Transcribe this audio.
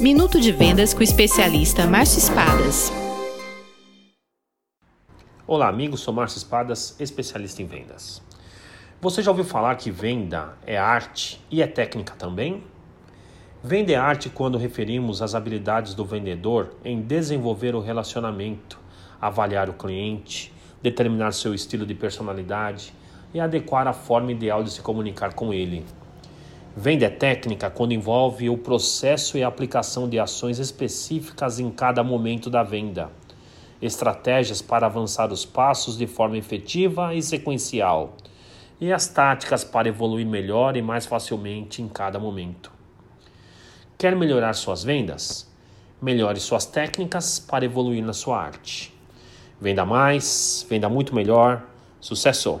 Minuto de Vendas com o especialista Márcio Espadas. Olá, amigos. Sou Márcio Espadas, especialista em vendas. Você já ouviu falar que venda é arte e é técnica também? Venda é arte quando referimos às habilidades do vendedor em desenvolver o relacionamento, avaliar o cliente, determinar seu estilo de personalidade e adequar a forma ideal de se comunicar com ele. Venda é técnica quando envolve o processo e a aplicação de ações específicas em cada momento da venda estratégias para avançar os passos de forma efetiva e sequencial, e as táticas para evoluir melhor e mais facilmente em cada momento. Quer melhorar suas vendas? Melhore suas técnicas para evoluir na sua arte. Venda mais, venda muito melhor. Sucesso!